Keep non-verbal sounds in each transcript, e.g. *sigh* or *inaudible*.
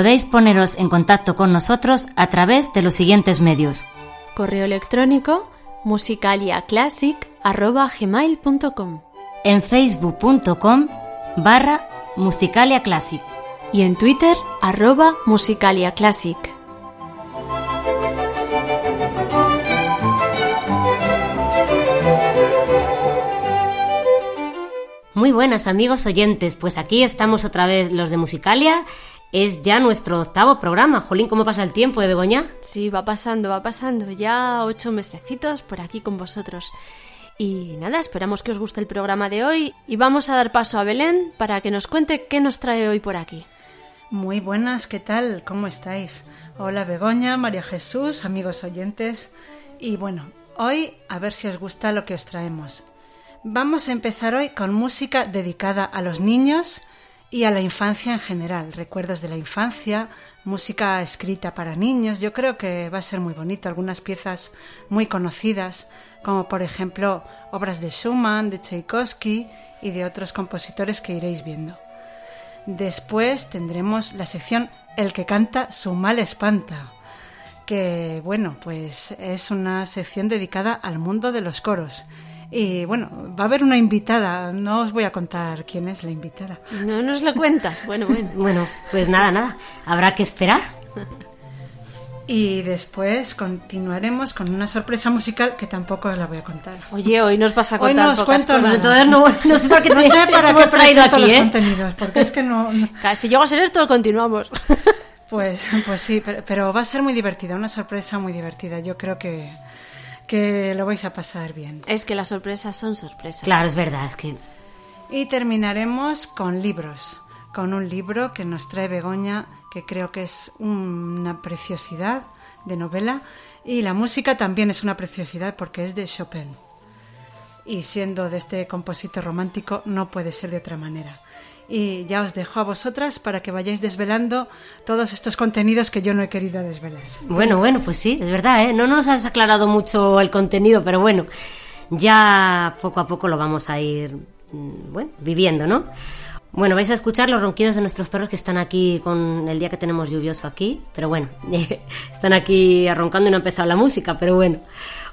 Podéis poneros en contacto con nosotros a través de los siguientes medios. Correo electrónico musicaliaclassic.gmail.com En facebook.com barra Musicalia Classic. y en Twitter arroba musicaliaclassic. Muy buenas amigos oyentes, pues aquí estamos otra vez los de Musicalia. Es ya nuestro octavo programa. Jolín, ¿cómo pasa el tiempo, eh, Begoña? Sí, va pasando, va pasando. Ya ocho mesecitos por aquí con vosotros. Y nada, esperamos que os guste el programa de hoy y vamos a dar paso a Belén para que nos cuente qué nos trae hoy por aquí. Muy buenas, ¿qué tal? ¿Cómo estáis? Hola Begoña, María Jesús, amigos oyentes. Y bueno, hoy a ver si os gusta lo que os traemos. Vamos a empezar hoy con música dedicada a los niños y a la infancia en general, recuerdos de la infancia, música escrita para niños. Yo creo que va a ser muy bonito, algunas piezas muy conocidas, como por ejemplo obras de Schumann, de Tchaikovsky y de otros compositores que iréis viendo. Después tendremos la sección El que canta su mal espanta, que bueno, pues es una sección dedicada al mundo de los coros. Y bueno, va a haber una invitada, no os voy a contar quién es la invitada. No nos lo cuentas. Bueno, bueno. *laughs* Bueno, pues nada, nada. Habrá que esperar. *laughs* Y después continuaremos con una sorpresa musical que tampoco os la voy a contar. Oye, hoy nos vas a Hoy contar no os pocas cuento cosas. nada. Entonces no, no sé *laughs* para qué No sé para qué traído aquí, los ¿eh? contenidos, porque es que no, no- Claro, Si llego a ser esto, continuamos. Pues, pues sí, pero, pero va a ser muy divertida, una sorpresa muy divertida. Yo creo que, que lo vais a pasar bien. es que las sorpresas son sorpresas. Claro, es verdad, es que Y terminaremos con libros, con un libro que nos trae Begoña, que creo que es una preciosidad de novela, y la música también es una preciosidad porque es de Chopin. Y siendo de este compositor romántico no puede ser de otra manera. Y ya os dejo a vosotras para que vayáis desvelando todos estos contenidos que yo no he querido desvelar. Bueno, bueno, pues sí, es verdad, ¿eh? No nos has aclarado mucho el contenido, pero bueno, ya poco a poco lo vamos a ir, mm, bueno, viviendo, ¿no? Bueno, vais a escuchar los ronquidos de nuestros perros que están aquí con el día que tenemos lluvioso aquí, pero bueno, *laughs* están aquí arroncando y no ha empezado la música, pero bueno.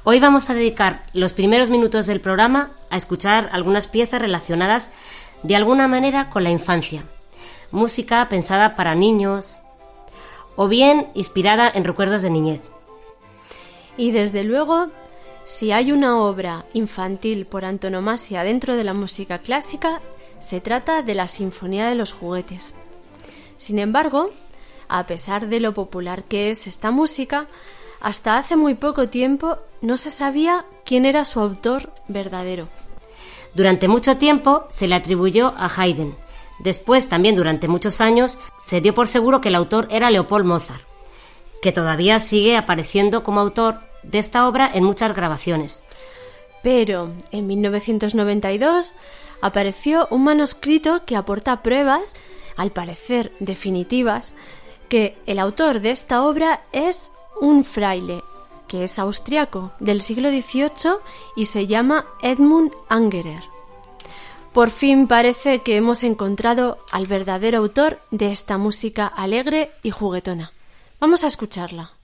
Hoy vamos a dedicar los primeros minutos del programa a escuchar algunas piezas relacionadas de alguna manera con la infancia. Música pensada para niños o bien inspirada en recuerdos de niñez. Y desde luego, si hay una obra infantil por antonomasia dentro de la música clásica, se trata de la Sinfonía de los Juguetes. Sin embargo, a pesar de lo popular que es esta música, hasta hace muy poco tiempo no se sabía quién era su autor verdadero. Durante mucho tiempo se le atribuyó a Haydn. Después, también durante muchos años, se dio por seguro que el autor era Leopold Mozart, que todavía sigue apareciendo como autor de esta obra en muchas grabaciones. Pero en 1992 apareció un manuscrito que aporta pruebas, al parecer definitivas, que el autor de esta obra es un fraile, que es austriaco, del siglo XVIII y se llama Edmund Angerer. Por fin parece que hemos encontrado al verdadero autor de esta música alegre y juguetona. Vamos a escucharla.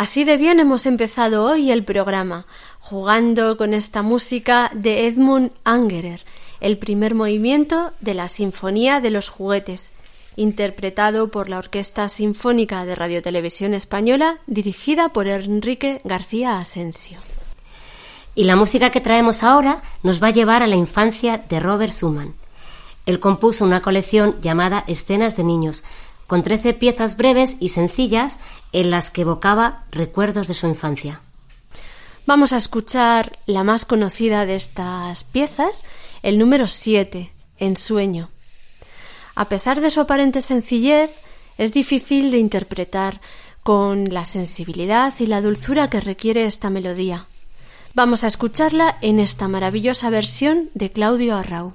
Así de bien hemos empezado hoy el programa, jugando con esta música de Edmund Angerer, el primer movimiento de la Sinfonía de los Juguetes, interpretado por la Orquesta Sinfónica de Radiotelevisión Española, dirigida por Enrique García Asensio. Y la música que traemos ahora nos va a llevar a la infancia de Robert Schumann. Él compuso una colección llamada Escenas de Niños, con trece piezas breves y sencillas en las que evocaba recuerdos de su infancia. Vamos a escuchar la más conocida de estas piezas, el número 7, En sueño. A pesar de su aparente sencillez, es difícil de interpretar con la sensibilidad y la dulzura que requiere esta melodía. Vamos a escucharla en esta maravillosa versión de Claudio Arrau.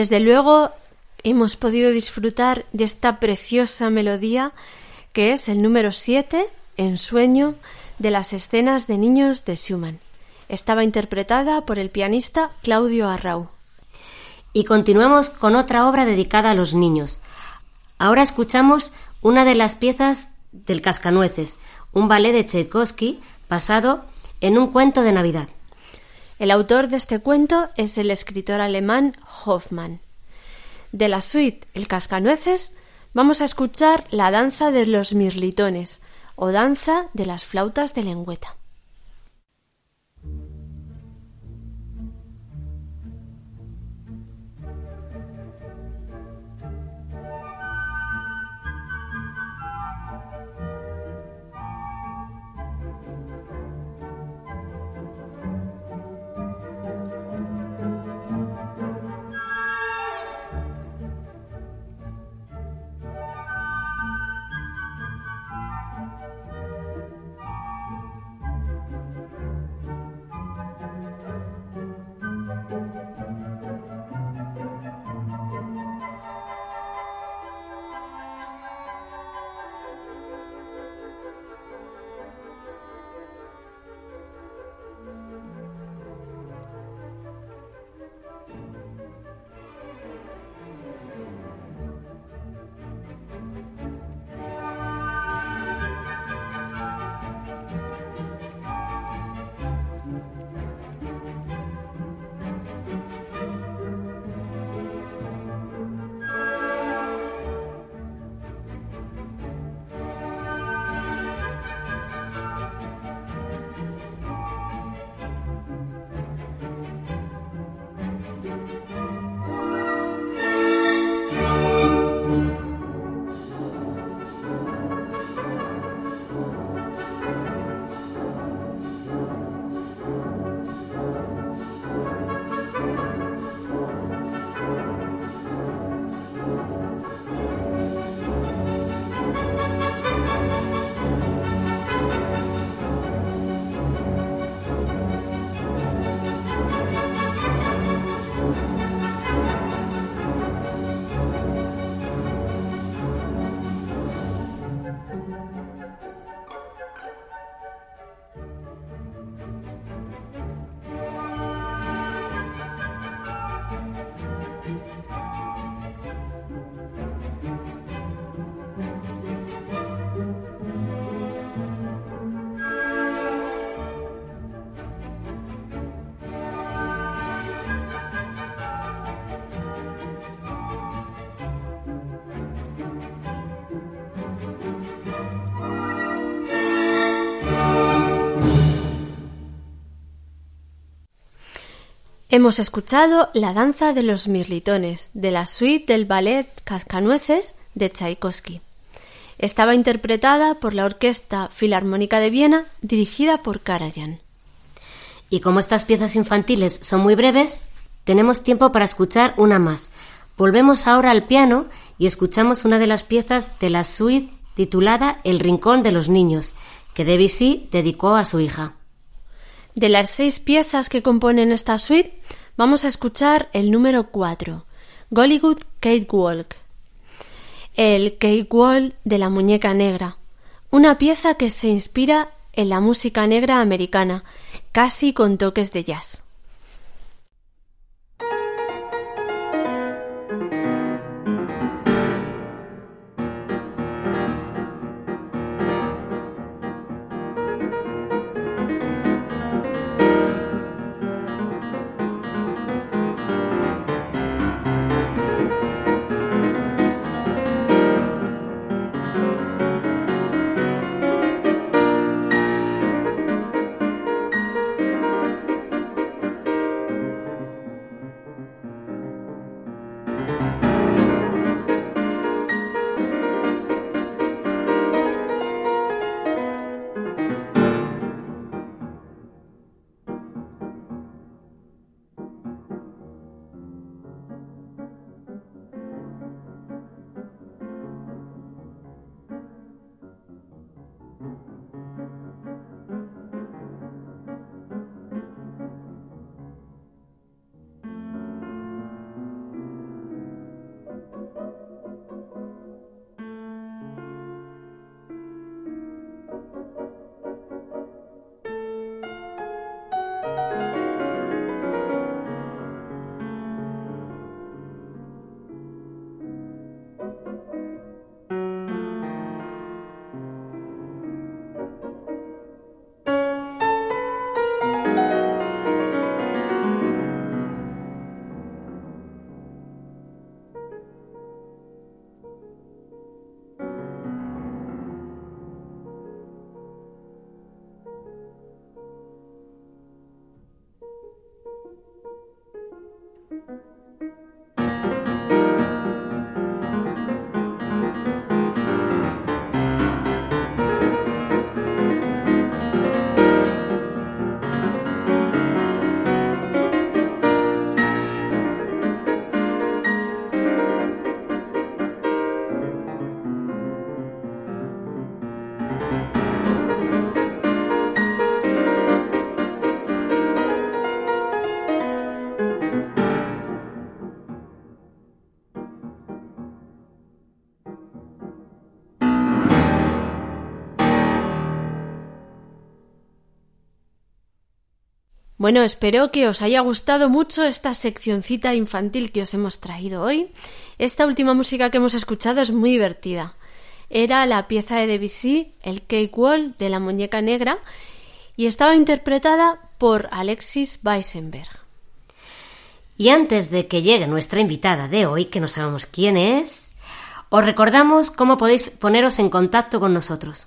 Desde luego hemos podido disfrutar de esta preciosa melodía que es el número 7 en sueño de las escenas de niños de Schumann. Estaba interpretada por el pianista Claudio Arrau. Y continuamos con otra obra dedicada a los niños. Ahora escuchamos una de las piezas del Cascanueces, un ballet de Tchaikovsky basado en un cuento de Navidad. El autor de este cuento es el escritor alemán Hoffmann. De la suite El Cascanueces vamos a escuchar la danza de los mirlitones o danza de las flautas de lengüeta. Hemos escuchado La danza de los mirlitones de la suite del ballet Cascanueces de Tchaikovsky. Estaba interpretada por la Orquesta Filarmónica de Viena, dirigida por Karajan. Y como estas piezas infantiles son muy breves, tenemos tiempo para escuchar una más. Volvemos ahora al piano y escuchamos una de las piezas de la suite titulada El Rincón de los Niños, que Debussy dedicó a su hija. De las seis piezas que componen esta suite, vamos a escuchar el número 4, Gollywood Walk. El Walk de la muñeca negra, una pieza que se inspira en la música negra americana, casi con toques de jazz. Bueno, espero que os haya gustado mucho esta seccioncita infantil que os hemos traído hoy. Esta última música que hemos escuchado es muy divertida. Era la pieza de Debussy, el Cake Wall de la muñeca negra, y estaba interpretada por Alexis Weissenberg. Y antes de que llegue nuestra invitada de hoy, que no sabemos quién es, os recordamos cómo podéis poneros en contacto con nosotros.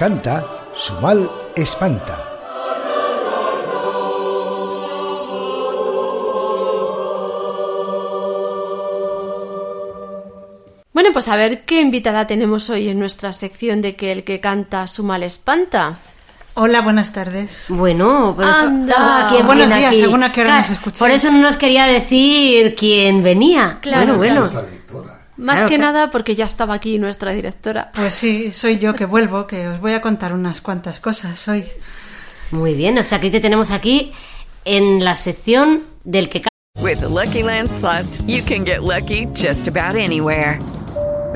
Canta, su mal espanta. Bueno, pues a ver qué invitada tenemos hoy en nuestra sección de que el que canta su mal espanta. Hola, buenas tardes. Bueno, pues Anda. ah, ¿quién Buenos días, aquí? según a qué hora Claro, nos escucháis. Por eso no nos quería decir quién venía. Claro, bueno, bueno. Más Claro, que nada porque ya estaba aquí nuestra directora. Pues sí, soy yo que vuelvo, que os voy a contar unas cuantas cosas hoy. Muy bien, o sea que te tenemos aquí en la sección del que With the Lucky Land slots, you can get lucky just about anywhere.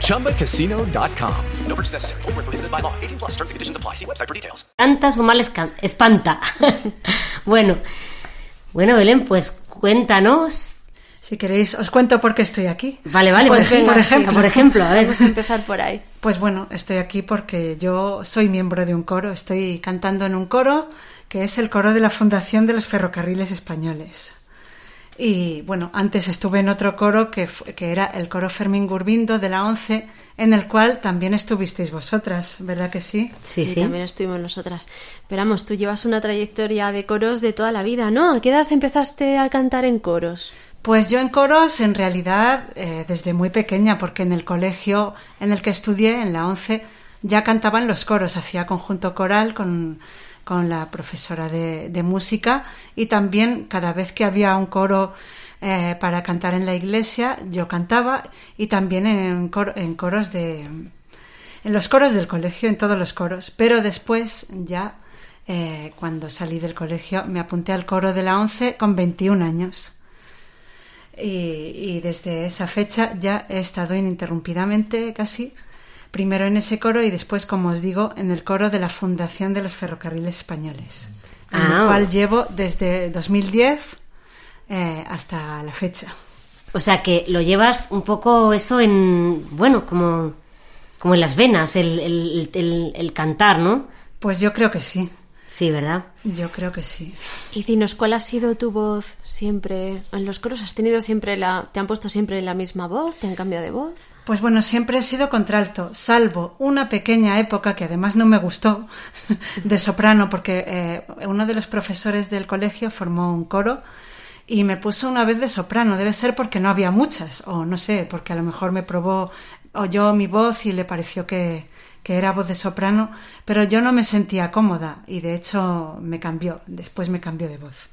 ChumbaCasino.com. No purchase necessary. Void where prohibited by law. 18 plus terms and conditions apply. See website for details. canta su mal escan- espanta. *laughs* bueno, bueno, Belén, pues cuéntanos. Si queréis, os cuento por qué estoy aquí. Vale, vale, Pues por, venga, por sí. ejemplo, por ejemplo, a ver. Vamos a empezar *laughs* por ahí. Pues bueno, estoy aquí porque yo soy miembro de un coro, estoy cantando en un coro que es el coro de la Fundación de los Ferrocarriles Españoles. Y bueno, antes estuve en otro coro que, que era el coro Fermín Gurbindo de la ONCE, en el cual también estuvisteis vosotras, ¿verdad que sí? Sí, Sí, sí. también estuvimos nosotras. Pero vamos, tú llevas una trayectoria de coros de toda la vida, ¿no? ¿A qué edad empezaste a cantar en coros? Pues yo en coros, en realidad, eh, desde muy pequeña, porque en el colegio en el que estudié, en la 11, ya cantaba en los coros, hacía conjunto coral con, con la profesora de, de música. Y también cada vez que había un coro eh, para cantar en la iglesia, yo cantaba. Y también en, en coros de... En los coros del colegio, en todos los coros, pero después ya, eh, cuando salí del colegio, me apunté al coro de la 11 con 21 años. Y desde esa fecha ya he estado ininterrumpidamente casi, primero en ese coro y después, como os digo, en el coro de la Fundación de los Ferrocarriles Españoles, en Ah. el cual llevo desde 2010 eh, hasta la fecha. O sea que lo llevas un poco eso en, bueno, como, como en las venas, el, el, el- el cantar, ¿no? Pues yo creo que sí, Sí, ¿verdad? yo creo que sí. Y dinos, ¿cuál ha sido tu voz siempre en los coros? ¿Has tenido siempre la... ¿Te han puesto siempre la misma voz? ¿Te han cambiado de voz? Pues bueno, siempre he sido contralto, salvo una pequeña época que además no me gustó *laughs* de soprano, porque eh, uno de los profesores del colegio formó un coro y me puso una vez de soprano. Debe ser porque no había muchas, o no sé, porque a lo mejor me probó, oyó mi voz y le pareció que, que era voz de soprano, pero yo no me sentía cómoda y de hecho me cambió, después me cambió de voz.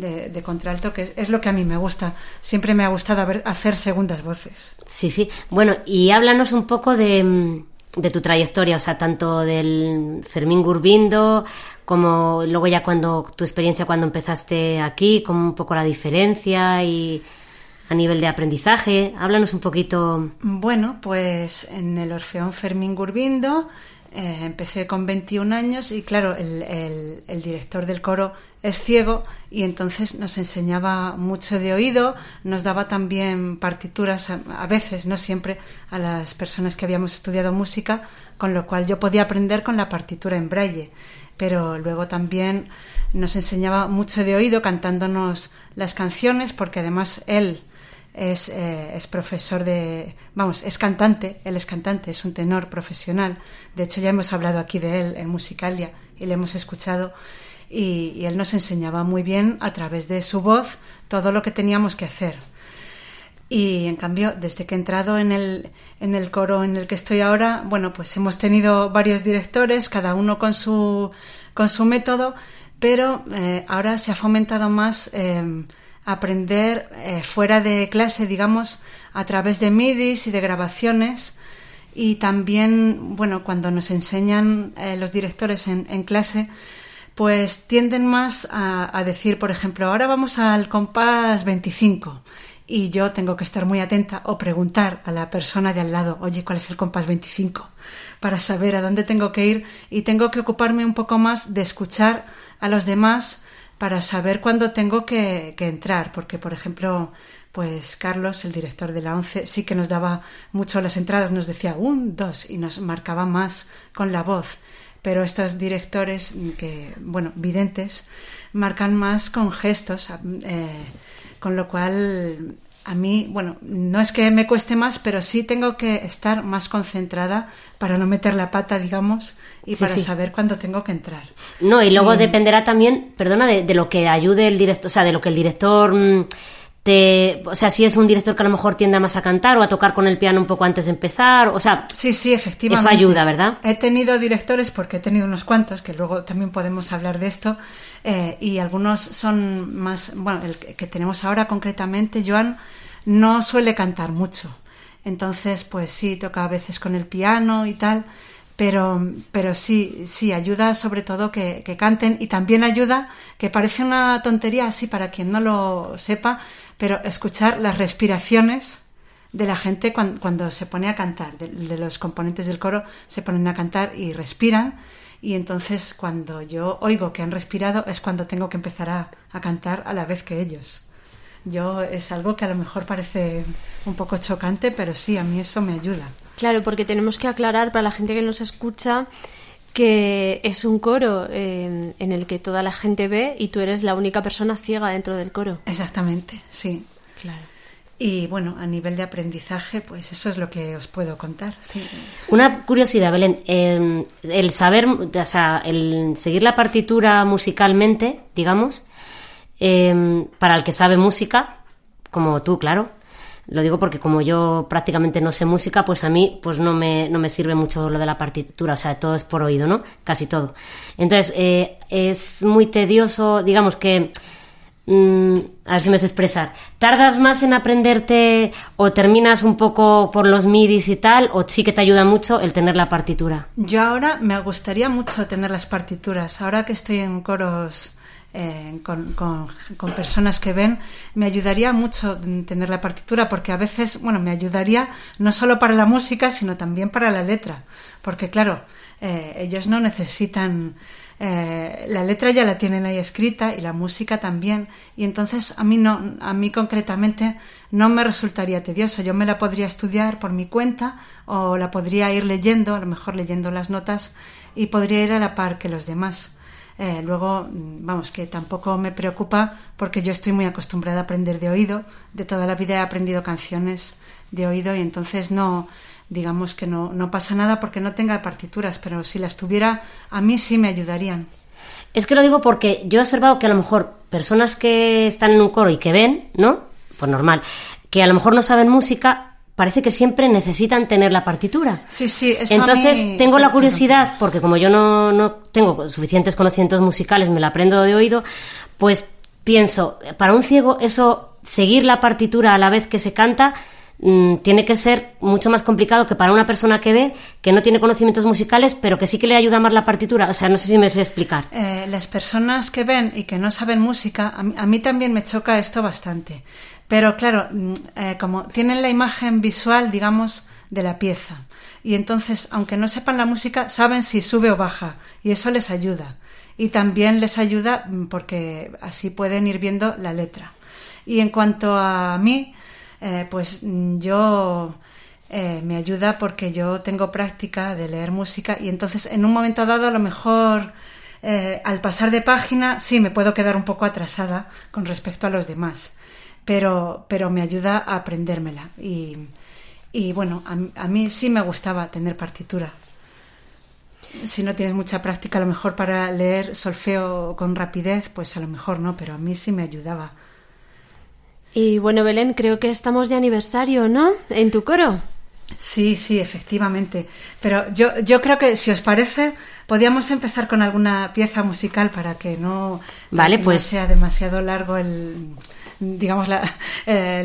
De, de contralto, que es, es lo que a mí me gusta. Siempre me ha gustado haber- hacer segundas voces. Sí, sí. Bueno, y háblanos un poco de, mm, de tu trayectoria, o sea, tanto del Fermín Gurbindo, como luego ya cuando tu experiencia cuando empezaste aquí, como un poco la diferencia y a nivel de aprendizaje. Háblanos un poquito. Bueno, pues en el Orfeón Fermín Gurbindo eh, empecé con 21 años y claro, el, el- director del coro es ciego y entonces nos enseñaba mucho de oído, nos daba también partituras a veces, no siempre, a las personas que habíamos estudiado música, con lo cual yo podía aprender con la partitura en braille. Pero luego también nos enseñaba mucho de oído cantándonos las canciones, porque además él es, eh, es profesor de, vamos, es cantante, él es cantante, es un tenor profesional. De hecho, ya hemos hablado aquí de él en Musicalia y le hemos escuchado. Y, él nos enseñaba muy bien a través de su voz todo lo que teníamos que hacer. Y en cambio, desde que he entrado en el, en el coro en el que estoy ahora, bueno, pues hemos tenido varios directores, cada uno con su, con su método, pero eh, ahora se ha fomentado más eh, aprender eh, fuera de clase, digamos, a través de midis y de grabaciones. Y también, bueno, cuando nos enseñan eh, los directores en, clase, pues tienden más a decir, por ejemplo, ahora vamos al compás 25 y yo tengo que estar muy atenta o preguntar a la persona de al lado, oye, ¿cuál es el compás 25? Para saber a dónde tengo que ir y tengo que ocuparme un poco más de escuchar a los demás para saber cuándo tengo que, entrar, porque por ejemplo, pues Carlos, el director de la ONCE, sí que nos daba mucho las entradas, nos decía un, dos y nos marcaba más con la voz. Pero estos directores que, bueno, videntes, marcan más con gestos, eh, con lo cual a mí, bueno, no es que me cueste más, pero sí tengo que estar más concentrada para no meter la pata, digamos, y Sí, para sí. saber cuándo tengo que entrar. No, y luego Y- dependerá también, perdona, de, de lo que ayude el director, o sea, de lo que el director mm, te, o sea, si es un director que a lo mejor tiende más a cantar o a tocar con el piano un poco antes de empezar, o sea, Sí, sí, efectivamente. Eso ayuda, ¿verdad? He tenido directores, porque he tenido unos cuantos, que luego también podemos hablar de esto, eh, y algunos son más, bueno, el que tenemos ahora concretamente, Joan, no suele cantar mucho. Entonces, pues sí, toca a veces con el piano y tal, pero, pero sí, sí, ayuda sobre todo que, que canten y también ayuda, que parece una tontería así para quien no lo sepa, pero escuchar las respiraciones de la gente cuan- cuando, se pone a cantar, de, de los componentes del coro se ponen a cantar y respiran y entonces cuando yo oigo que han respirado es cuando tengo que empezar a, a cantar a la vez que ellos. Yo es algo que a lo mejor parece un poco chocante, pero sí, a mí eso me ayuda. Claro, porque tenemos que aclarar para la gente que nos escucha que es un coro eh, en el que toda la gente ve y tú eres la única persona ciega dentro del coro. Exactamente, sí. Claro. Y bueno, a nivel de aprendizaje, pues eso es lo que os puedo contar, sí. Una curiosidad, Belén, eh, el saber, o sea, el seguir la partitura musicalmente, digamos, eh, para el que sabe música, como tú, claro, lo digo porque como yo prácticamente no sé música, pues a mí pues no me, no me sirve mucho lo de la partitura, o sea, todo es por oído, ¿no? Casi todo. Entonces, eh, es muy tedioso, digamos que Mm, a ver si me sé expresar. ¿Tardas más en aprenderte o terminas un poco por los midis y tal? ¿O sí que te ayuda mucho el tener la partitura? Yo ahora me gustaría mucho tener las partituras. Ahora que estoy en coros eh, con, con- personas que ven, me ayudaría mucho tener la partitura porque a veces, bueno, me ayudaría no solo para la música, sino también para la letra. Porque claro, eh, ellos no necesitan... eh, la letra ya la tienen ahí escrita y la música también. Y entonces a mí no a mí concretamente no me resultaría tedioso. Yo me la podría estudiar por mi cuenta o la podría ir leyendo a lo mejor leyendo las notas y podría ir a la par que los demás Eh, luego mm, vamos que tampoco me preocupa porque yo estoy muy acostumbrada a aprender de oído de toda la vida he aprendido canciones de oído y entonces no digamos que no, no pasa nada porque no tenga partituras pero si las tuviera a mí sí me ayudarían Es que lo digo porque yo he observado que a lo mejor personas que están en un coro y que ven, ¿no? Pues normal, que a lo mejor no saben música, parece que siempre necesitan tener la partitura. Sí, sí, eso a Entonces mí- tengo la curiosidad, porque como yo no, no tengo suficientes conocimientos musicales, me la aprendo de oído, pues pienso, para un ciego eso, seguir la partitura a la vez que se canta, mm, tiene que ser mucho más complicado que para una persona que ve, que no tiene conocimientos musicales, pero que sí que le ayuda más la partitura. O sea, no sé si me sé explicar. Eh, las personas que ven y que no saben música, a mí, a mí también me choca esto bastante. Pero claro, mm, eh, como tienen la imagen visual, digamos, de la pieza. Y entonces, aunque no sepan la música, saben si sube o baja. Y eso les ayuda. Y también les ayuda mm, porque así pueden ir viendo la letra. Y en cuanto a mí, eh, pues mm, yo eh, me ayuda porque yo tengo práctica de leer música y entonces en un momento dado a lo mejor al pasar de página sí me puedo quedar un poco atrasada con respecto a los demás, pero, pero me ayuda a aprendérmela y, y bueno, a, mí- a mí sí me gustaba tener partitura. Si no tienes mucha práctica, a lo mejor para leer solfeo con rapidez, pues a lo mejor no, pero a mí sí me ayudaba. Y bueno, Belén, creo que estamos de aniversario, ¿no? En tu coro. Sí, sí, efectivamente. Pero yo, yo creo que, si os parece, podríamos empezar con alguna pieza musical para que no, para Vale, que no pues- sea demasiado largo el, digamos, la, eh,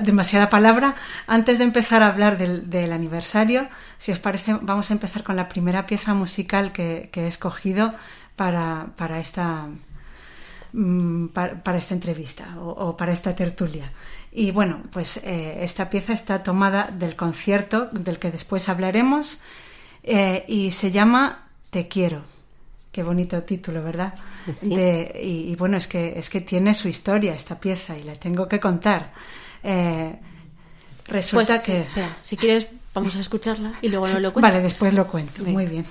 demasiada palabra. Antes de empezar a hablar del, aniversario, si os parece, vamos a empezar con la primera pieza musical que, he escogido para, para esta, mm, para, esta entrevista o, o, para esta tertulia. Y bueno, pues eh, esta pieza está tomada del concierto del que después hablaremos eh, y se llama Te quiero. Qué bonito título, ¿verdad? Sí. De, y, y, bueno, es que, es que tiene su historia esta pieza y la tengo que contar. Eh, resulta pues, que... Espera, si quieres vamos a escucharla y luego sí, nos lo cuentas. Vale, después lo cuento. Venga. Muy bien.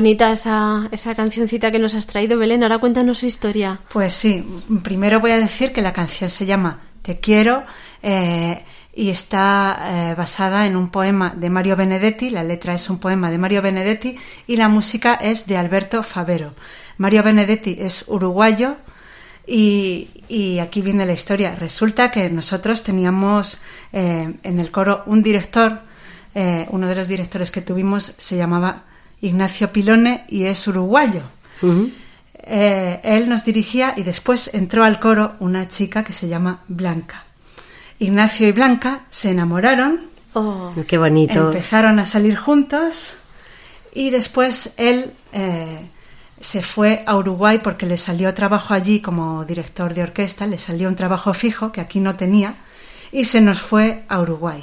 Bonita esa, esa cancioncita que nos has traído, Belén. Ahora cuéntanos su historia. Pues sí, primero voy a decir que la canción se llama Te quiero eh, y está eh, basada en un poema de Mario Benedetti. La letra es un poema de Mario Benedetti y la música es de Alberto Favero. Mario Benedetti es uruguayo y, y aquí viene la historia. Resulta que nosotros teníamos eh, en el coro un director, uno de los directores que tuvimos se llamaba Ignacio Pilone y es uruguayo. Eh, él nos dirigía y después entró al coro una chica que se llama Blanca. Ignacio y Blanca se enamoraron. Oh, qué bonito. Empezaron a salir juntos y después él eh, se fue a Uruguay porque le salió trabajo allí como director de orquesta, le salió un trabajo fijo que aquí no tenía y se nos fue a Uruguay.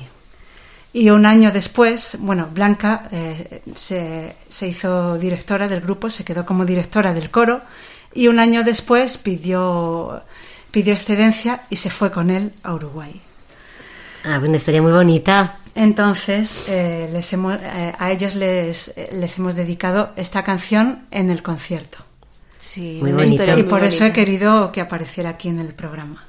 Y un año después, bueno, Blanca eh, se, se, hizo directora del grupo, se quedó como directora del coro y un año después pidió, pidió excedencia y se fue con él a Uruguay. Ah, una historia muy bonita. Entonces, eh, les hemos, eh, a ellos les, les, hemos dedicado esta canción en el concierto. Sí, muy bonita. Y por eso he querido que apareciera aquí en el programa.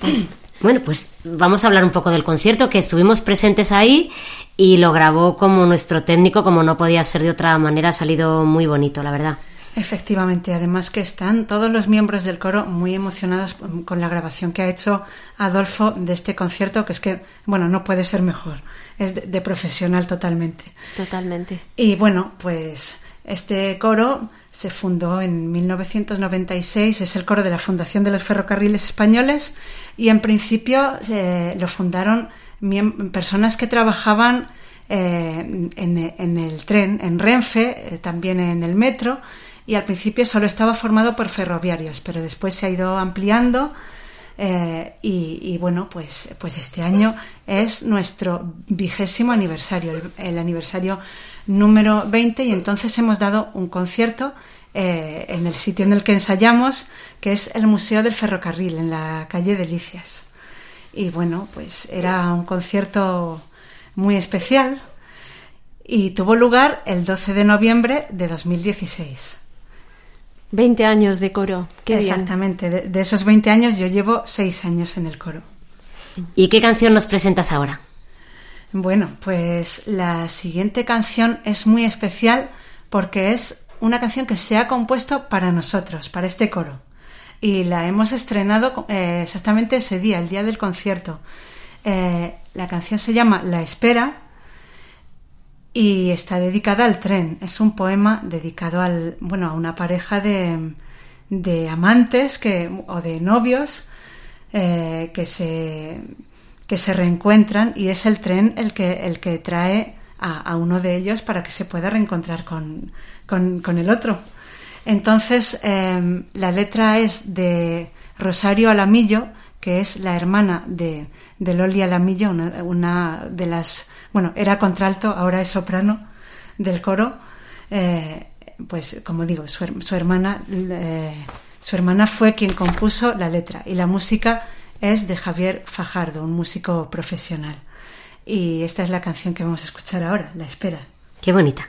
Pues, bueno, pues vamos a hablar un poco del concierto, que estuvimos presentes ahí y lo grabó como nuestro técnico, como no podía ser de otra manera, ha salido muy bonito, la verdad. Efectivamente, además que están todos los miembros del coro muy emocionados con la grabación que ha hecho Adolfo de este concierto, que es que, bueno, no puede ser mejor, es de, de profesional totalmente. Totalmente. Y bueno, pues este coro se fundó en 1996, es el coro de la Fundación de los Ferrocarriles Españoles y en principio eh, lo fundaron personas que trabajaban eh, en, el tren, en Renfe, eh, también en el metro y al principio solo estaba formado por ferroviarios, pero después se ha ido ampliando y, bueno, pues, pues este año es nuestro vigésimo aniversario, el aniversario número 20 y entonces hemos dado un concierto eh, en el sitio en el que ensayamos, que es el Museo del Ferrocarril, en la calle Delicias. Y bueno, pues era un concierto muy especial y tuvo lugar el 12 de noviembre de 2016. 20 años de coro. Qué Exactamente, de, de, esos 20 años yo llevo 6 años en el coro. ¿Y qué canción nos presentas ahora? Bueno, pues la siguiente canción es muy especial porque es una canción que se ha compuesto para nosotros, para este coro. Y la hemos estrenado eh, exactamente ese día, el día del concierto. Eh, la canción se llama La Espera y está dedicada al tren. Es un poema dedicado al, bueno, a una pareja de, de amantes que, o de novios eh, que, se, que se reencuentran y es el tren el que, el que trae a, a uno de ellos para que se pueda reencontrar con, con, con el otro. Entonces, eh, la letra es de Rosario Alamillo, que es la hermana de, de Loli Alamillo, una, una, de las, bueno, era contralto, ahora es soprano del coro. Eh, pues, como digo, su, su hermana, eh, su hermana fue quien compuso la letra y la música es de Javier Fajardo, un músico profesional. Y esta es la canción que vamos a escuchar ahora, La Espera. Qué bonita.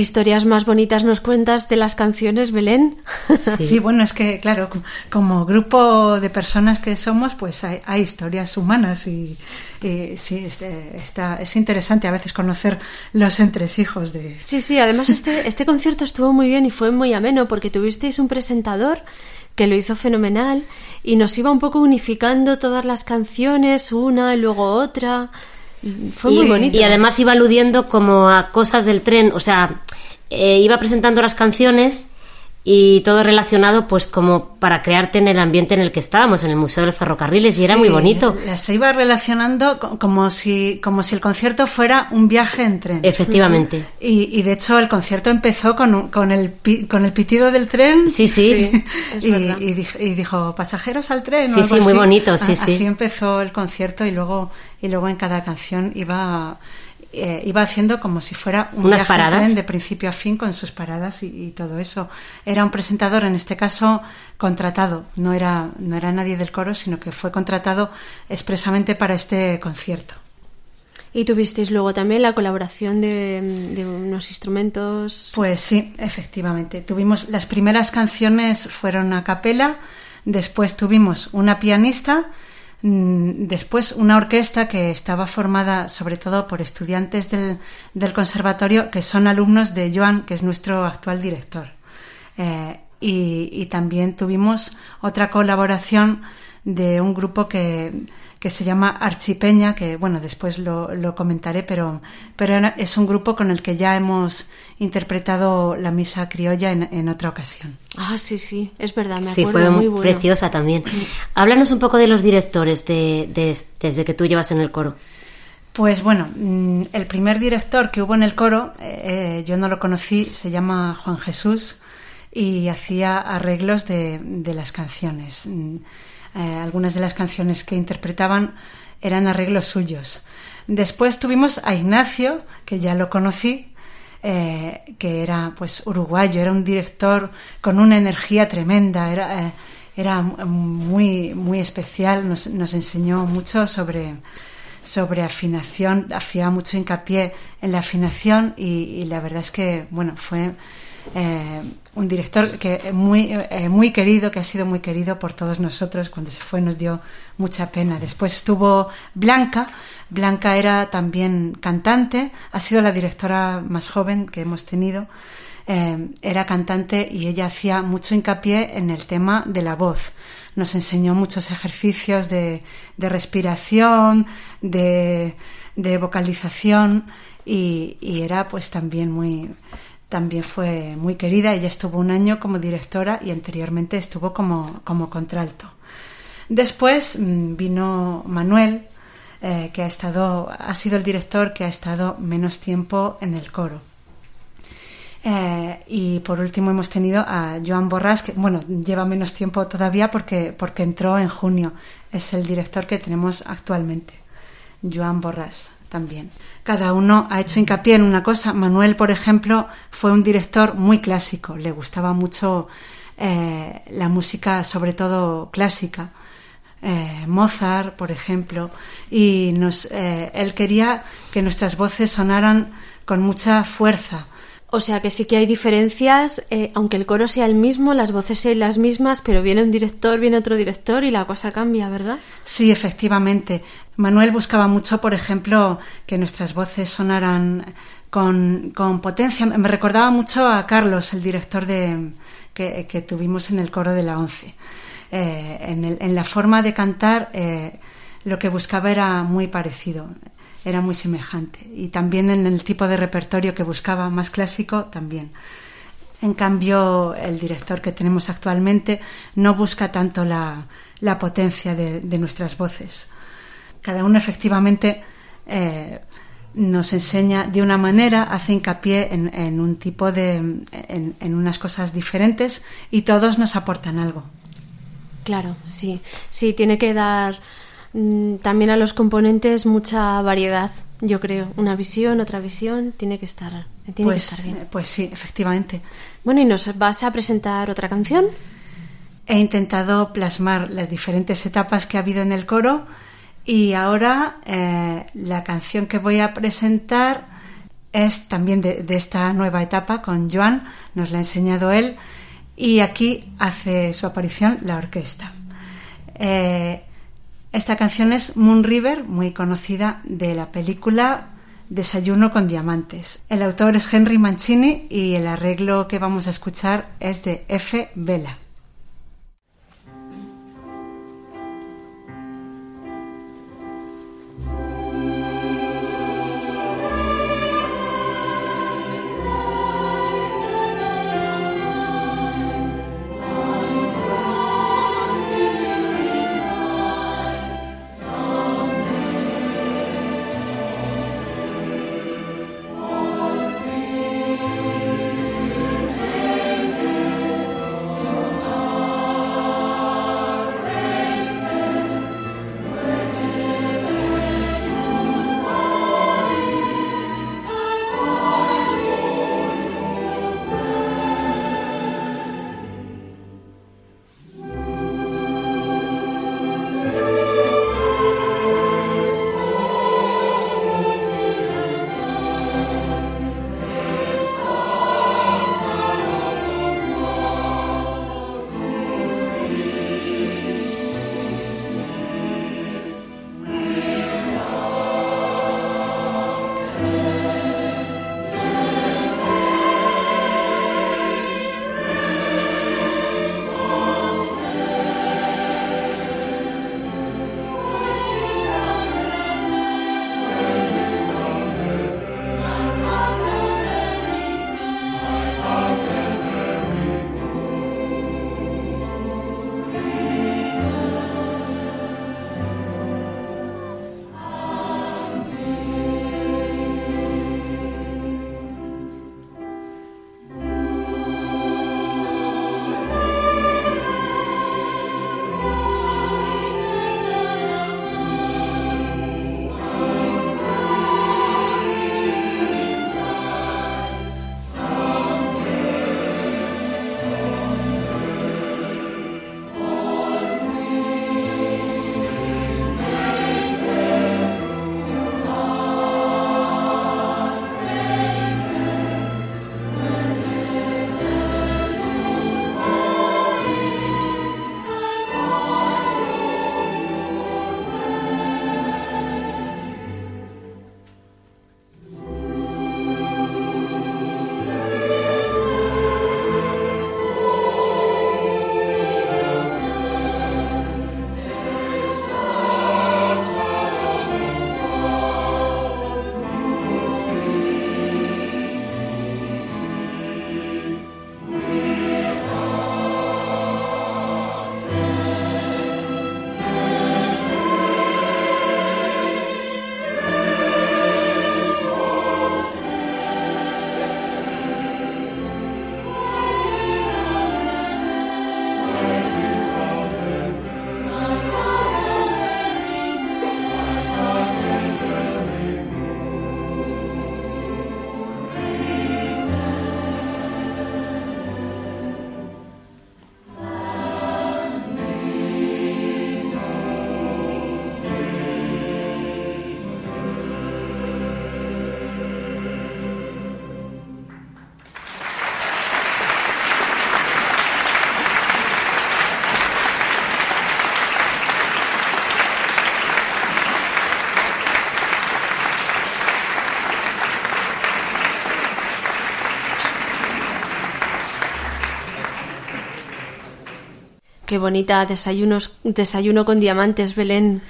¿Qué historias más bonitas nos cuentas de las canciones, Belén? Sí, bueno, es que, claro, como grupo de personas que somos, pues hay, hay historias humanas y, y sí, este, está, es interesante a veces conocer los entresijos de... Sí, sí, además este, este concierto estuvo muy bien y fue muy ameno porque tuvisteis un presentador que lo hizo fenomenal y nos iba un poco unificando todas las canciones, una y luego otra. Fue muy y, bonito. Y además iba aludiendo como a cosas del tren, o sea, eh, iba presentando las canciones y todo relacionado pues como para crearte en el ambiente en el que estábamos, en el Museo de los Ferrocarriles y era muy bonito. Se iba relacionando como si, como si el concierto fuera un viaje en tren. Efectivamente. Y, y de hecho el concierto empezó con, con, el, con el pitido del tren. Sí, sí. *laughs* es y, verdad. y dijo, y dijo, pasajeros al tren. o Sí, algo sí, muy así. bonito, sí, A- sí. Así empezó el concierto y luego, y luego en cada canción iba... eh, iba haciendo como si fuera un Unas paradas. tren de principio a fin con sus paradas y, y todo eso. Era un presentador, en este caso, contratado. No era, no era nadie del coro, sino que fue contratado expresamente para este concierto. Y tuvisteis luego también la colaboración de, de unos instrumentos. Pues sí, efectivamente. Tuvimos las primeras canciones fueron a capela, después tuvimos una pianista, después una orquesta que estaba formada sobre todo por estudiantes del, del conservatorio que son alumnos de Joan, que es nuestro actual director. Eh, y también tuvimos otra colaboración de un grupo que, que se llama Archipeña, que bueno, después lo, lo comentaré, pero, pero es un grupo con el que ya hemos interpretado la misa criolla en, en otra ocasión. Ah, sí, sí, es verdad, me Sí, acuerdo. fue muy bueno. preciosa también. Háblanos un poco de los directores de, de- desde que tú llevas en el coro. Pues bueno, mm, el primer director que hubo en el coro, eh, eh, yo no lo conocí, se llama Juan Jesús y hacía arreglos de, de las canciones. Eh, algunas de las canciones que interpretaban eran arreglos suyos. Después tuvimos a Ignacio, que ya lo conocí, eh, que era pues uruguayo, era un director con una energía tremenda, era, eh, era muy, muy especial, nos, nos enseñó mucho sobre, sobre afinación, hacía mucho hincapié en la afinación y, la verdad es que, bueno, fue un director que muy, eh, muy querido, que ha sido muy querido por todos nosotros. Cuando se fue nos dio mucha pena. Después estuvo Blanca. Blanca era también cantante, ha sido la directora más joven que hemos tenido. Eh, era cantante y ella hacía mucho hincapié en el tema de la voz. Nos enseñó muchos ejercicios de, de respiración, de, de vocalización y, y era pues también muy, también fue muy querida. Ella estuvo un año como directora y anteriormente estuvo como, como contralto. Después mm, vino Manuel, eh, que ha estado, ha sido el director que ha estado menos tiempo en el coro. Eh, y por último hemos tenido a Joan Borràs, que bueno, lleva menos tiempo todavía porque, porque entró en junio. Es el director que tenemos actualmente. Joan Borràs también. Cada uno ha hecho hincapié en una cosa. Manuel, por ejemplo, fue un director muy clásico. Le gustaba mucho eh, la música, sobre todo clásica. Eh, Mozart, por ejemplo, y nos, eh, él quería que nuestras voces sonaran con mucha fuerza. O sea que sí que hay diferencias, eh, aunque el coro sea el mismo, las voces sean las mismas, pero viene un director, viene otro director y la cosa cambia, ¿verdad? Sí, efectivamente. Manuel buscaba mucho, por ejemplo, que nuestras voces sonaran con, con potencia. Me recordaba mucho a Carlos, el director de, que, que tuvimos en el coro de la ONCE. Eh, en, la forma de cantar, eh, lo que buscaba era muy parecido, era muy semejante. Y también en el tipo de repertorio que buscaba, más clásico, también. En cambio, el director que tenemos actualmente no busca tanto la, la potencia de, de nuestras voces. Cada uno efectivamente eh, nos enseña de una manera, hace hincapié en, en un tipo de, en, en unas cosas diferentes y todos nos aportan algo. Claro, sí. Sí, tiene que dar también a los componentes mucha variedad, yo creo. Una visión, otra visión, tiene que estar, tiene Pues, que estar bien. eh, pues sí, efectivamente. Bueno, ¿y nos vas a presentar otra canción? He intentado plasmar las diferentes etapas que ha habido en el coro y ahora eh, la canción que voy a presentar es también de, de esta nueva etapa con Joan, nos la ha enseñado él, y aquí hace su aparición la orquesta. Eh, esta canción es Moon River, muy conocida de la película Desayuno con Diamantes. El autor es Henry Mancini y el arreglo que vamos a escuchar es de F. Vela. Qué bonita, desayunos, desayuno con diamantes, Belén.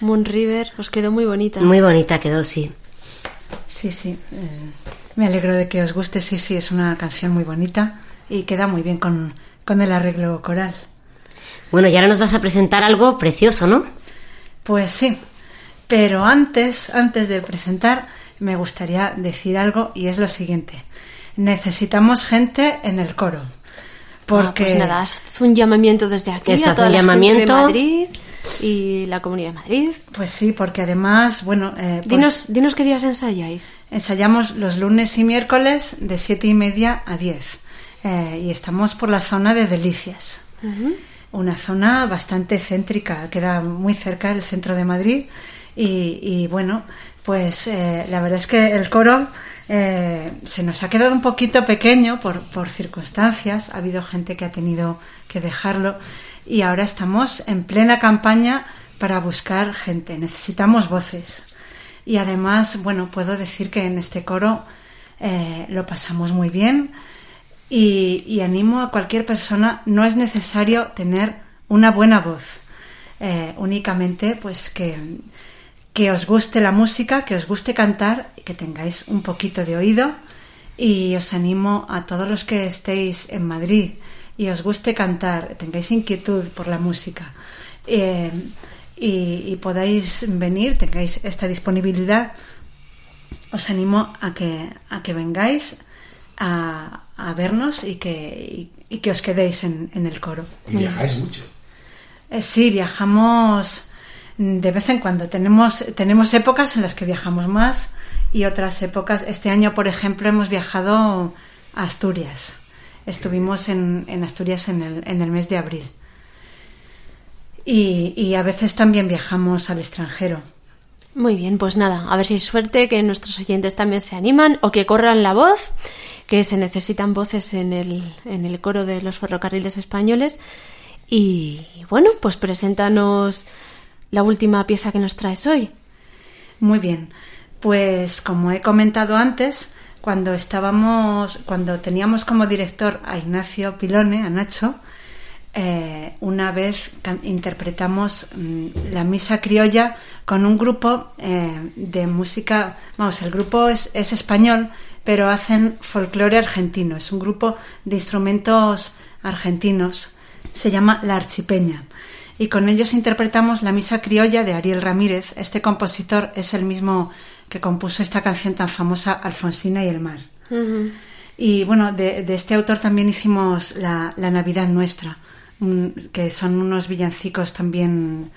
Moon River, os quedó muy bonita. Muy bonita quedó, sí. Sí, sí. eh, me alegro de que os guste. Sí, sí, es una canción muy bonita y queda muy bien con, con el arreglo coral. Bueno, y ahora nos vas a presentar algo precioso, ¿no? Pues sí. Pero antes, antes de presentar, me gustaría decir algo y es lo siguiente. Necesitamos gente en el coro. Porque Ah, pues nada, haz un llamamiento desde aquí Eso, a toda un la gente llamamiento. de Madrid y la Comunidad de Madrid. Pues sí, porque además, bueno, eh, pues Dinos, dinos qué días ensayáis. ensayamos los lunes y miércoles de siete y media a 10 Eh, y estamos por la zona de Delicias, una zona bastante céntrica, queda muy cerca del centro de Madrid y, y, bueno, Pues eh, la verdad es que el coro eh, se nos ha quedado un poquito pequeño por, circunstancias. Ha habido gente que ha tenido que dejarlo y ahora estamos en plena campaña para buscar gente. Necesitamos voces. Y además, bueno, puedo decir que en este coro eh, lo pasamos muy bien y, y, animo a cualquier persona, no es necesario tener una buena voz, eh, únicamente pues que, que os guste la música, que os guste cantar, que tengáis un poquito de oído y os animo a todos los que estéis en Madrid y os guste cantar, tengáis inquietud por la música eh, y, y, podáis venir, tengáis esta disponibilidad, os animo a que, a que vengáis a, a vernos y que, y, y, que os quedéis en, en el coro. Y viajáis mucho. Eh, sí, viajamos de vez en cuando. Tenemos, tenemos épocas en las que viajamos más y otras épocas. Este año, por ejemplo, hemos viajado a Asturias. Estuvimos en, en Asturias en el, en el, mes de abril. Y, y, a veces también viajamos al extranjero. Muy bien, pues nada, a ver si hay suerte que nuestros oyentes también se animan o que corran la voz, que se necesitan voces en el, en el coro de los ferrocarriles españoles. Y bueno, pues preséntanos la última pieza que nos traes hoy. Muy bien, pues como he comentado antes, cuando estábamos, cuando teníamos como director a Ignacio Pilone, a Nacho, eh, una vez interpretamos mmm, la misa criolla con un grupo eh, de música, vamos, el grupo es, es, español, pero hacen folclore argentino, es un grupo de instrumentos argentinos, se llama La Archipeña. Y con ellos interpretamos la misa criolla de Ariel Ramírez. Este compositor es el mismo que compuso esta canción tan famosa, Alfonsina y el mar. Uh -huh. Y bueno, de, de, este autor también hicimos la, la Navidad Nuestra, que son unos villancicos también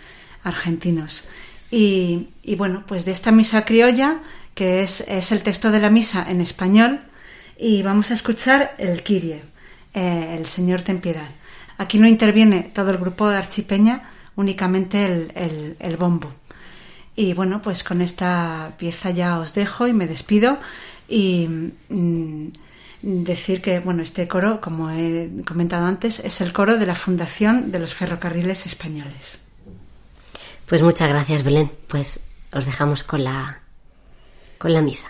argentinos. Y, y, bueno, pues de esta misa criolla, que es, es, el texto de la misa en español, y vamos a escuchar el Kirie, eh, el Señor ten piedad. Aquí no interviene todo el grupo de Archipeña, únicamente el, el, bombo. Y bueno, pues con esta pieza ya os dejo y me despido y mmm, decir que bueno, este coro, como he comentado antes, es el coro de la Fundación de los Ferrocarriles Españoles. Pues muchas gracias, Belén. Pues os dejamos con la con la misa.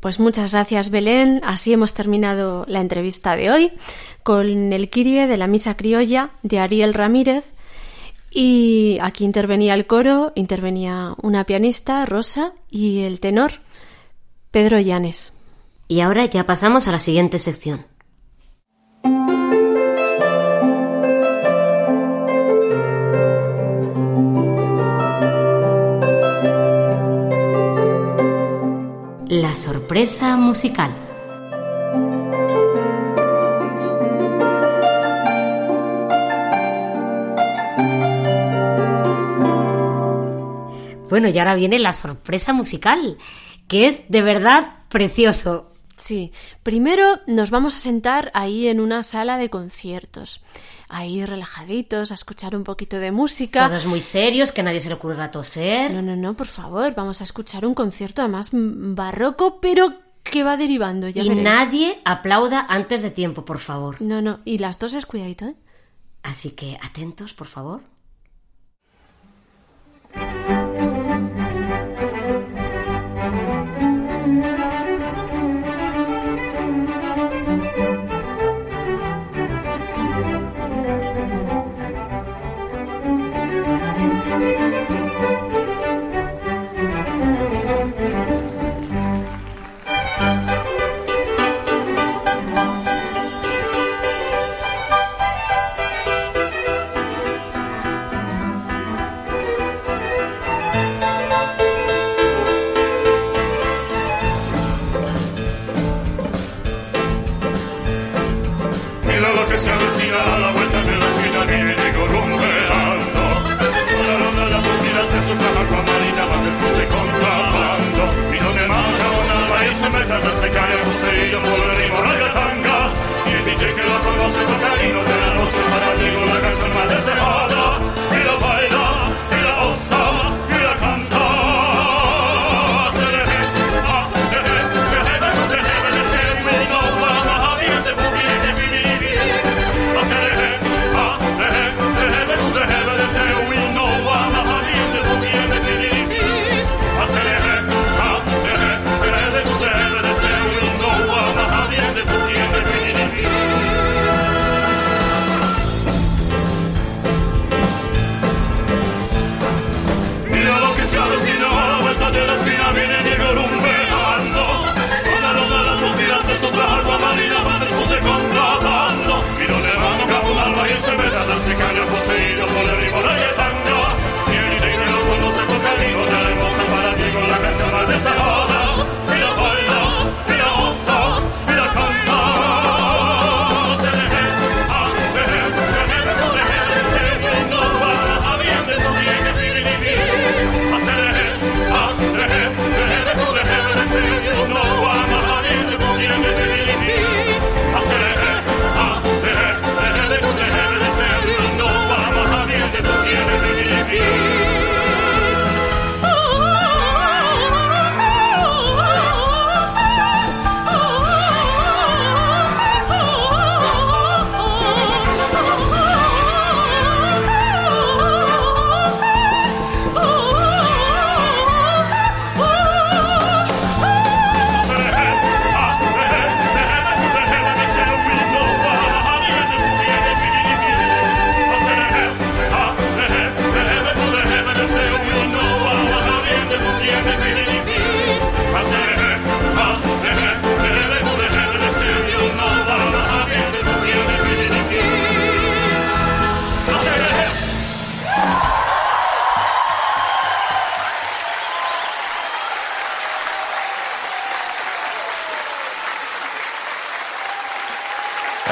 Pues muchas gracias Belén, así hemos terminado la entrevista de hoy con el Kirie de la Misa Criolla de Ariel Ramírez y aquí intervenía el coro, intervenía una pianista, Rosa, y el tenor, Pedro Llanes. Y ahora ya pasamos a la siguiente sección. La sorpresa musical. Bueno, y ahora viene la sorpresa musical, que es de verdad precioso. Sí, primero nos vamos a sentar ahí en una sala de conciertos, ahí relajaditos, a escuchar un poquito de música. Todos muy serios, que a nadie se le ocurra toser. No, no, no, por favor, vamos a escuchar un concierto además barroco, pero que va derivando, ya Y veréis. nadie aplauda antes de tiempo, por favor. No, no, y las toses, cuidadito, ¿eh? Así que atentos, por favor.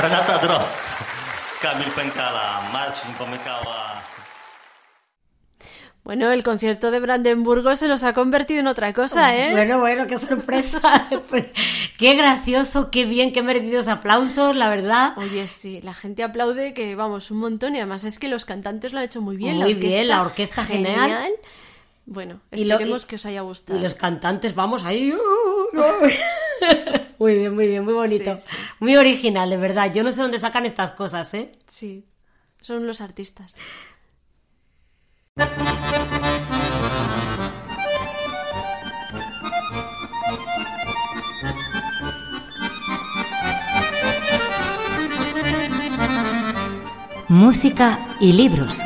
Renata Drost, Kamil Penkala, Marcin Pomykała. Bueno, el concierto de Brandenburgo se nos ha convertido en otra cosa, ¿eh? Bueno, bueno, qué sorpresa. *laughs* Pues, qué gracioso, qué bien, qué merecidos aplausos, la verdad. Oye, sí, la gente aplaude que, vamos, un montón y además es que los cantantes lo han hecho muy bien. Muy la bien, la orquesta genial. Bueno, Y lo- esperemos y- que os haya gustado. Y los cantantes, vamos ahí. *laughs* muy bien, muy bien, muy bonito. Muy original, de verdad. Yo no sé dónde sacan estas cosas, ¿eh? Sí, son los artistas. Música y libros.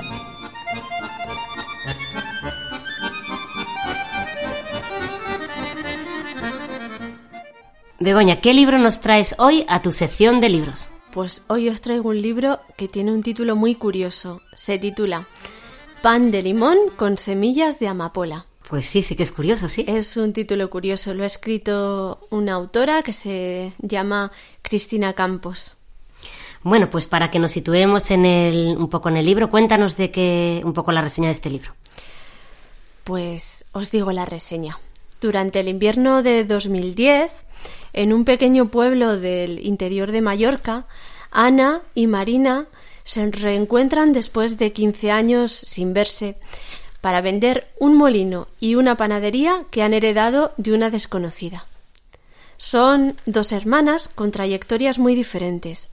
Begoña, ¿qué libro nos traes hoy a tu sección de libros? Pues hoy os traigo un libro que tiene un título muy curioso. Se titula Pan de limón con semillas de amapola. Pues sí, sí que es curioso, sí. Es un título curioso. Lo ha escrito una autora que se llama Cristina Campos. Bueno, pues para que nos situemos en el, un poco en el libro, cuéntanos de qué, un poco la reseña de este libro. Pues os digo la reseña. Durante el invierno de 2010, en un pequeño pueblo del interior de Mallorca, Ana y Marina se reencuentran después de 15 años sin verse para vender un molino y una panadería que han heredado de una desconocida. Son dos hermanas con trayectorias muy diferentes.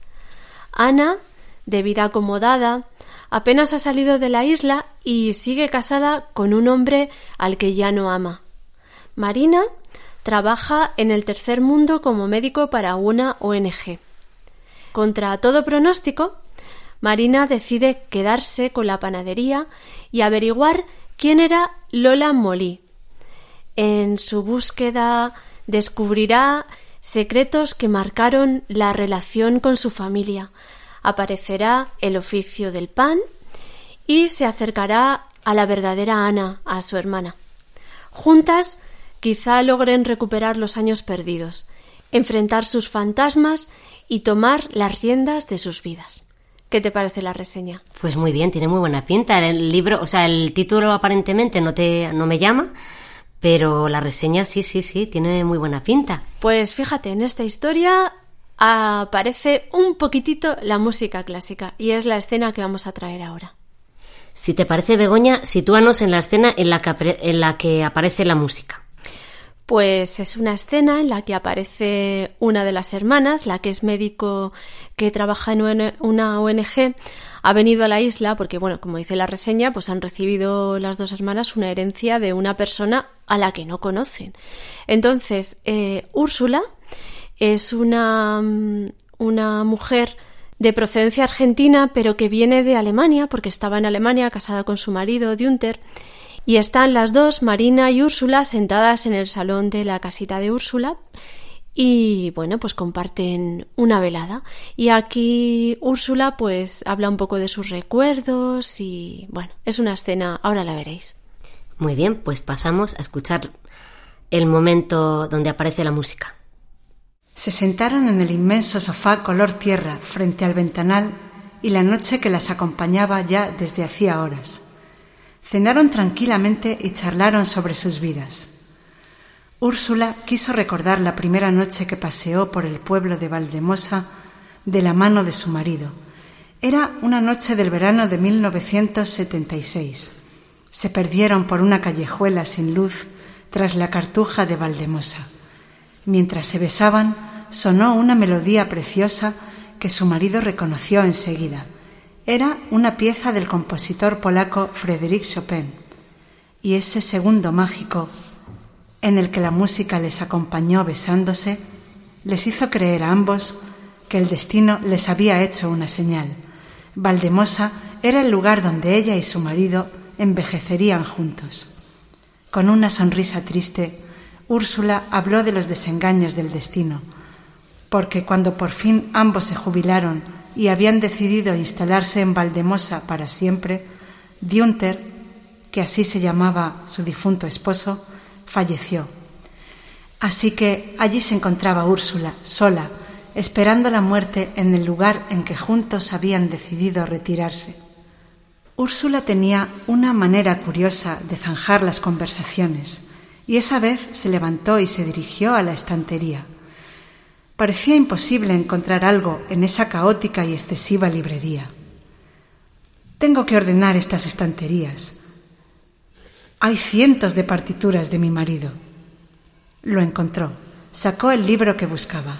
Ana, de vida acomodada, apenas ha salido de la isla y sigue casada con un hombre al que ya no ama. Marina trabaja en el tercer mundo como médico para una ONG. Contra todo pronóstico, Marina decide quedarse con la panadería y averiguar quién era Lola Molí. En su búsqueda descubrirá secretos que marcaron la relación con su familia. Aparecerá el oficio del pan y se acercará a la verdadera Ana, a su hermana. Juntas quizá logren recuperar los años perdidos, enfrentar sus fantasmas y tomar las riendas de sus vidas. ¿Qué te parece la reseña? Pues muy bien, tiene muy buena pinta. El libro, o sea, el título aparentemente no te, no me llama, pero la reseña sí, sí, sí, tiene muy buena pinta. Pues fíjate, en esta historia aparece un poquitito la música clásica y es la escena que vamos a traer ahora. Si te parece, Begoña, sitúanos en la escena en la que, en la que aparece la música. Pues es una escena en la que aparece una de las hermanas, la que es médico que trabaja en UN una ONG, ha venido a la isla porque, bueno, como dice la reseña, pues han recibido las dos hermanas una herencia de una persona a la que no conocen. Entonces, eh, Úrsula es una, mm, una mujer de procedencia argentina, pero que viene de Alemania, porque estaba en Alemania casada con su marido, Günther, y están las dos, Marina y Úrsula, sentadas en el salón de la casita de Úrsula y bueno, pues comparten una velada. Y aquí Úrsula pues habla un poco de sus recuerdos y bueno, es una escena, ahora la veréis. Muy bien, pues pasamos a escuchar el momento donde aparece la música. Se sentaron en el inmenso sofá color tierra frente al ventanal y la noche que las acompañaba ya desde hacía horas. Cenaron tranquilamente y charlaron sobre sus vidas. Úrsula quiso recordar la primera noche que paseó por el pueblo de Valdemosa de la mano de su marido. Era una noche del verano de 1976. Se perdieron por una callejuela sin luz tras la cartuja de Valdemosa. Mientras se besaban, sonó una melodía preciosa que su marido reconoció enseguida. Era una pieza del compositor polaco Frédéric Chopin. Y ese segundo mágico, en el que la música les acompañó besándose, les hizo creer a ambos que el destino les había hecho una señal. Valdemosa era el lugar donde ella y su marido envejecerían juntos. Con una sonrisa triste, Úrsula habló de los desengaños del destino, porque cuando por fin ambos se jubilaron y habían decidido instalarse en Valdemosa para siempre, Günther, que así se llamaba su difunto esposo, falleció. Así que allí se encontraba Úrsula, sola, esperando la muerte en el lugar en que juntos habían decidido retirarse. Úrsula tenía una manera curiosa de zanjar las conversaciones, y esa vez se levantó y se dirigió a la estantería. Parecía imposible encontrar algo en esa caótica y excesiva librería. Tengo que ordenar estas estanterías. Hay cientos de partituras de mi marido. Lo encontró. Sacó el libro que buscaba.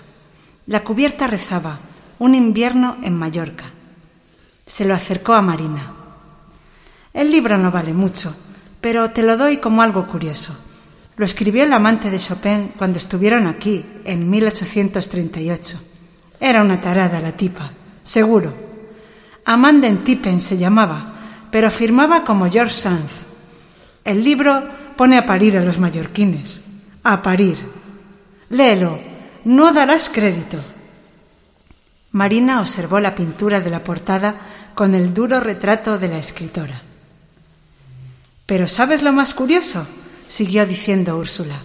La cubierta rezaba Un invierno en Mallorca. Se lo acercó a Marina. El libro no vale mucho, pero te lo doy como algo curioso. Lo escribió el amante de Chopin cuando estuvieron aquí, en 1838. Era una tarada la tipa, seguro. Amanda Tippen se llamaba, pero firmaba como George Sanz. El libro pone a parir a los mallorquines. A parir. Léelo, no darás crédito. Marina observó la pintura de la portada con el duro retrato de la escritora. Pero ¿sabes lo más curioso? Siguió diciendo Úrsula.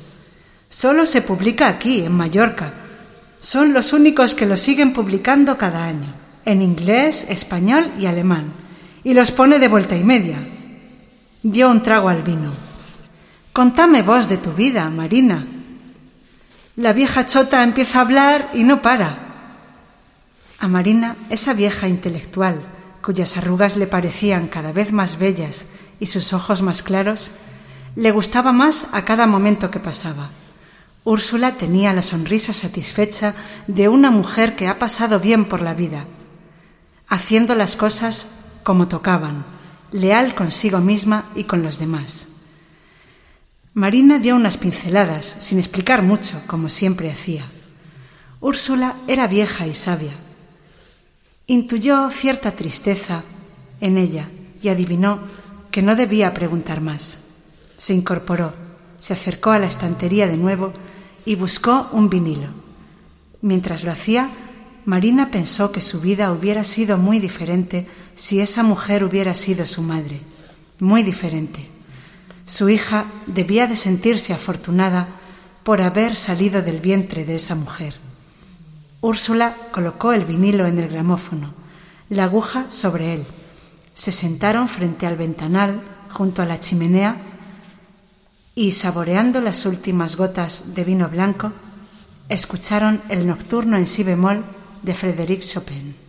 Solo se publica aquí, en Mallorca. Son los únicos que lo siguen publicando cada año, en inglés, español y alemán, y los pone de vuelta y media. Dio un trago al vino. Contame vos de tu vida, Marina. La vieja chota empieza a hablar y no para. A Marina, esa vieja intelectual, cuyas arrugas le parecían cada vez más bellas y sus ojos más claros, le gustaba más a cada momento que pasaba. Úrsula tenía la sonrisa satisfecha de una mujer que ha pasado bien por la vida, haciendo las cosas como tocaban, leal consigo misma y con los demás. Marina dio unas pinceladas, sin explicar mucho, como siempre hacía. Úrsula era vieja y sabia. Intuyó cierta tristeza en ella y adivinó que no debía preguntar más. Se incorporó, se acercó a la estantería de nuevo y buscó un vinilo. Mientras lo hacía, Marina pensó que su vida hubiera sido muy diferente si esa mujer hubiera sido su madre. Muy diferente. Su hija debía de sentirse afortunada por haber salido del vientre de esa mujer. Úrsula colocó el vinilo en el gramófono, la aguja sobre él. Se sentaron frente al ventanal, junto a la chimenea, y, saboreando las últimas gotas de vino blanco, escucharon el nocturno en si bemol de Frédéric Chopin.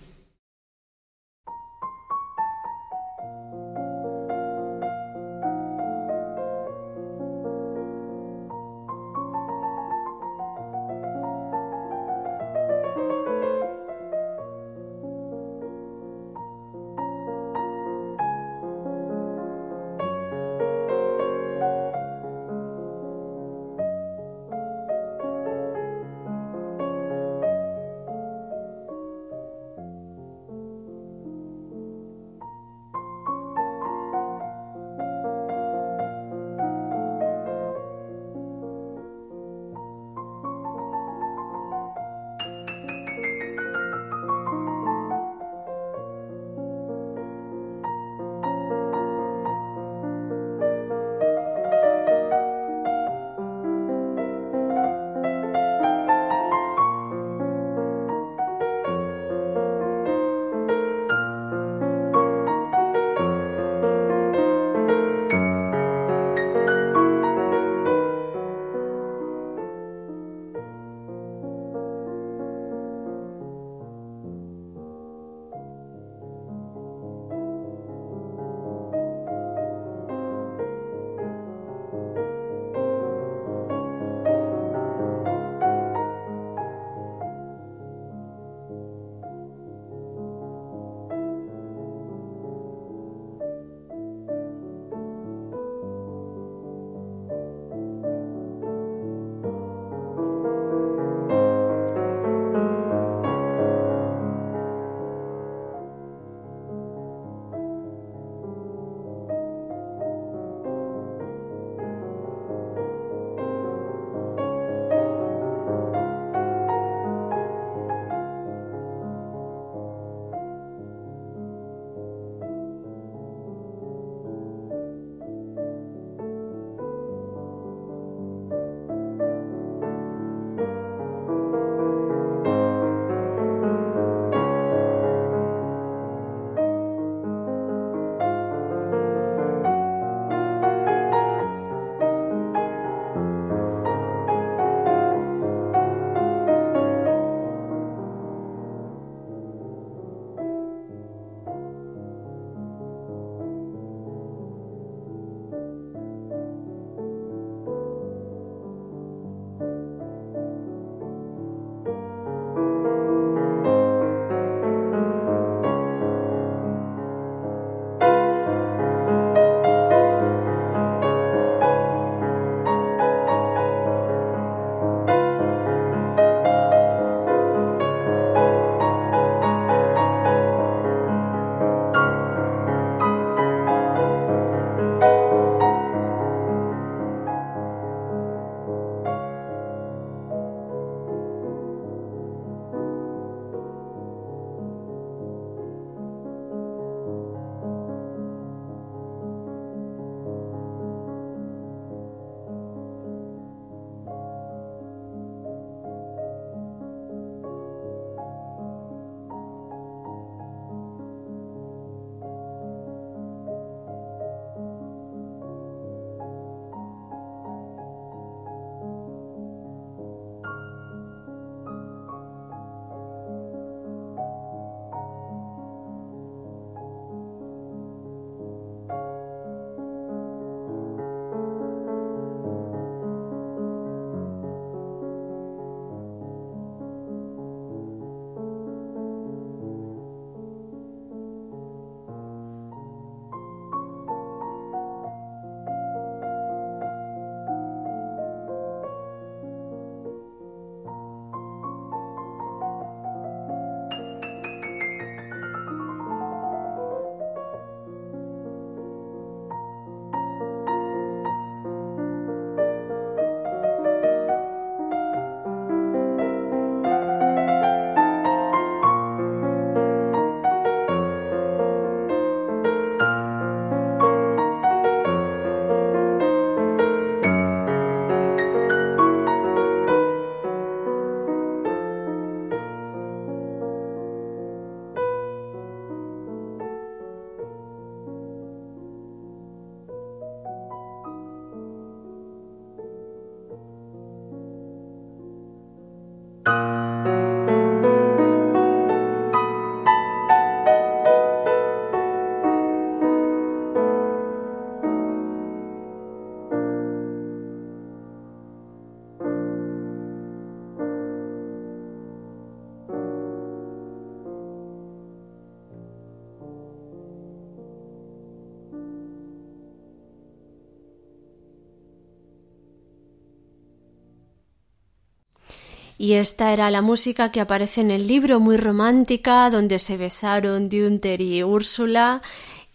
Y esta era la música que aparece en el libro, muy romántica, donde se besaron Günther y Úrsula,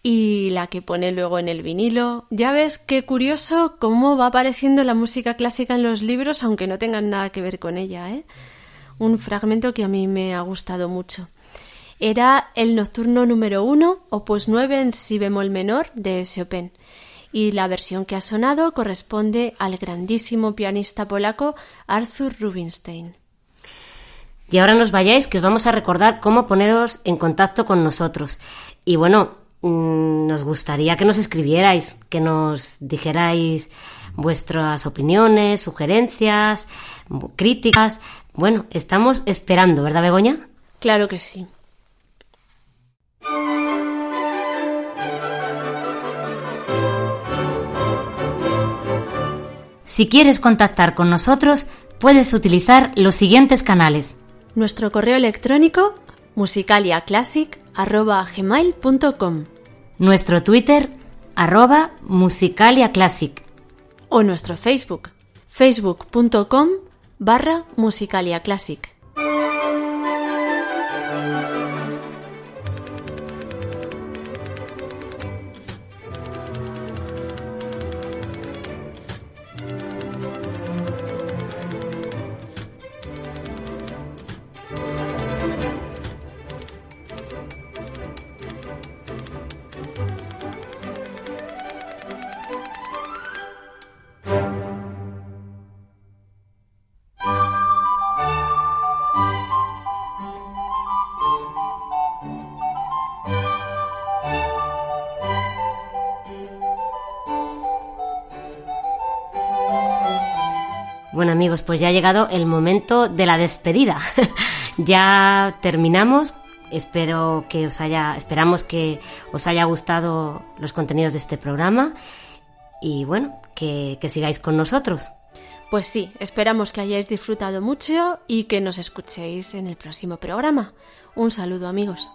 y la que pone luego en el vinilo. Ya ves qué curioso cómo va apareciendo la música clásica en los libros, aunque no tengan nada que ver con ella, ¿eh? Un fragmento que a mí me ha gustado mucho. Era el nocturno número uno, opus 9 en si bemol menor de Chopin y la versión que ha sonado corresponde al grandísimo pianista polaco Arthur Rubinstein. Y ahora nos vayáis que os vamos a recordar cómo poneros en contacto con nosotros. Y bueno, mm, nos gustaría que nos escribierais, que nos dijerais vuestras opiniones, sugerencias, críticas. Bueno, estamos esperando, ¿verdad, Begoña? Claro que sí. Si quieres contactar con nosotros, puedes utilizar los siguientes canales. Nuestro correo electrónico musicaliaclassic.gmail.com Nuestro Twitter arroba musicaliaclassic o nuestro Facebook facebook.com barra musicaliaclassic. Pues ya ha llegado el momento de la despedida. *laughs* ya terminamos. Espero que os haya, esperamos que os haya gustado los contenidos de este programa y bueno, que, que sigáis con nosotros. Pues sí, esperamos que hayáis disfrutado mucho y que nos escuchéis en el próximo programa. Un saludo amigos.